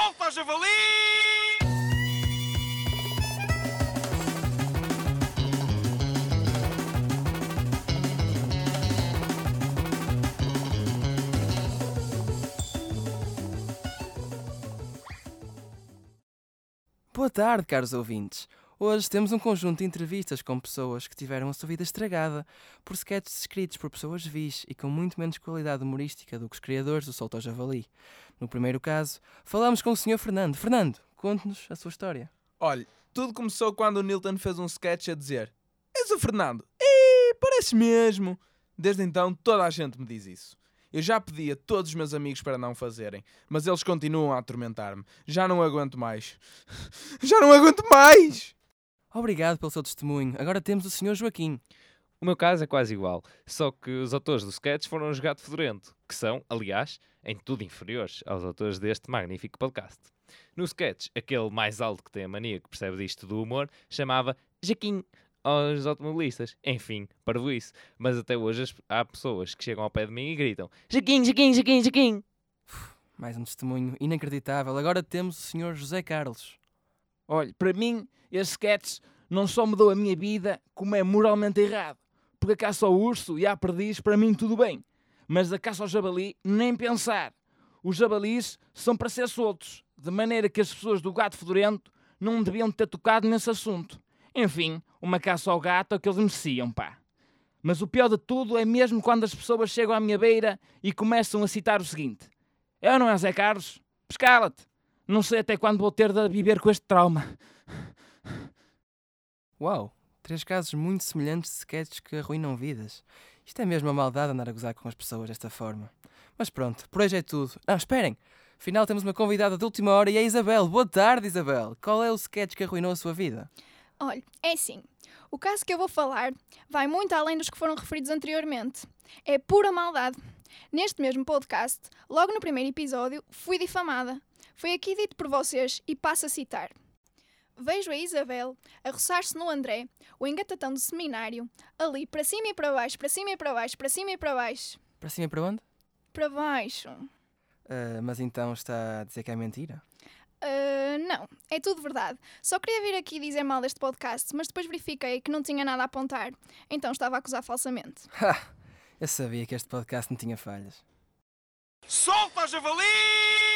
Solta, javali! Boa tarde, caros ouvintes. Hoje temos um conjunto de entrevistas com pessoas que tiveram a sua vida estragada por sketches escritos por pessoas vis e com muito menos qualidade humorística do que os criadores do Solto Javali. No primeiro caso, falamos com o Sr. Fernando. Fernando, conte-nos a sua história. Olha, tudo começou quando o Nilton fez um sketch a dizer És o Fernando? Ih, parece mesmo. Desde então toda a gente me diz isso. Eu já pedi a todos os meus amigos para não fazerem, mas eles continuam a atormentar-me. Já não aguento mais. Já não aguento mais! Obrigado pelo seu testemunho. Agora temos o Sr. Joaquim. O meu caso é quase igual, só que os autores do sketch foram os Gato Fedorento, que são, aliás, em tudo inferiores aos autores deste magnífico podcast. No sketch, aquele mais alto que tem a mania que percebe disto do humor chamava Jaquim aos automobilistas. Enfim, parvoíce. Mas até hoje há pessoas que chegam ao pé de mim e gritam Jaquim, Jaquim, Jaquim, Jaquim. Mais um testemunho inacreditável. Agora temos o Sr. José Carlos. Olha, para mim, esse sketch não só mudou a minha vida, como é moralmente errado. Porque a caça ao urso e à perdiz, para mim, tudo bem. Mas a caça ao jabali, nem pensar. Os jabalis são para ser soltos, de maneira que as pessoas do gato fedorento não deviam ter tocado nesse assunto. Enfim, uma caça ao gato é o que eles mereciam, pá. Mas o pior de tudo é mesmo quando as pessoas chegam à minha beira e começam a citar o seguinte: Eu não é Zé Carlos? Pescala-te! Não sei até quando vou ter de viver com este trauma. Uau! Três casos muito semelhantes de sketches que arruinam vidas. Isto é mesmo a maldade andar a gozar com as pessoas desta forma. Mas pronto, por hoje é tudo. Não, esperem! Afinal temos uma convidada de última hora e é a Isabel. Boa tarde, Isabel. Qual é o sketch que arruinou a sua vida? Olha, é assim. O caso que eu vou falar vai muito além dos que foram referidos anteriormente. É pura maldade. Neste mesmo podcast, logo no primeiro episódio, fui difamada. Foi aqui dito por vocês e passo a citar. Vejo a Isabel a roçar-se no André, o engatatão do seminário, ali para cima e para baixo, para cima e para baixo, para cima e para baixo. Para cima e para onde? Para baixo. Ah, mas então está a dizer que é mentira? Ah, não, é tudo verdade. Só queria vir aqui dizer mal deste podcast, mas depois verifiquei que não tinha nada a apontar. Então estava a acusar falsamente. Ha! Eu sabia que este podcast não tinha falhas. Solta, javali!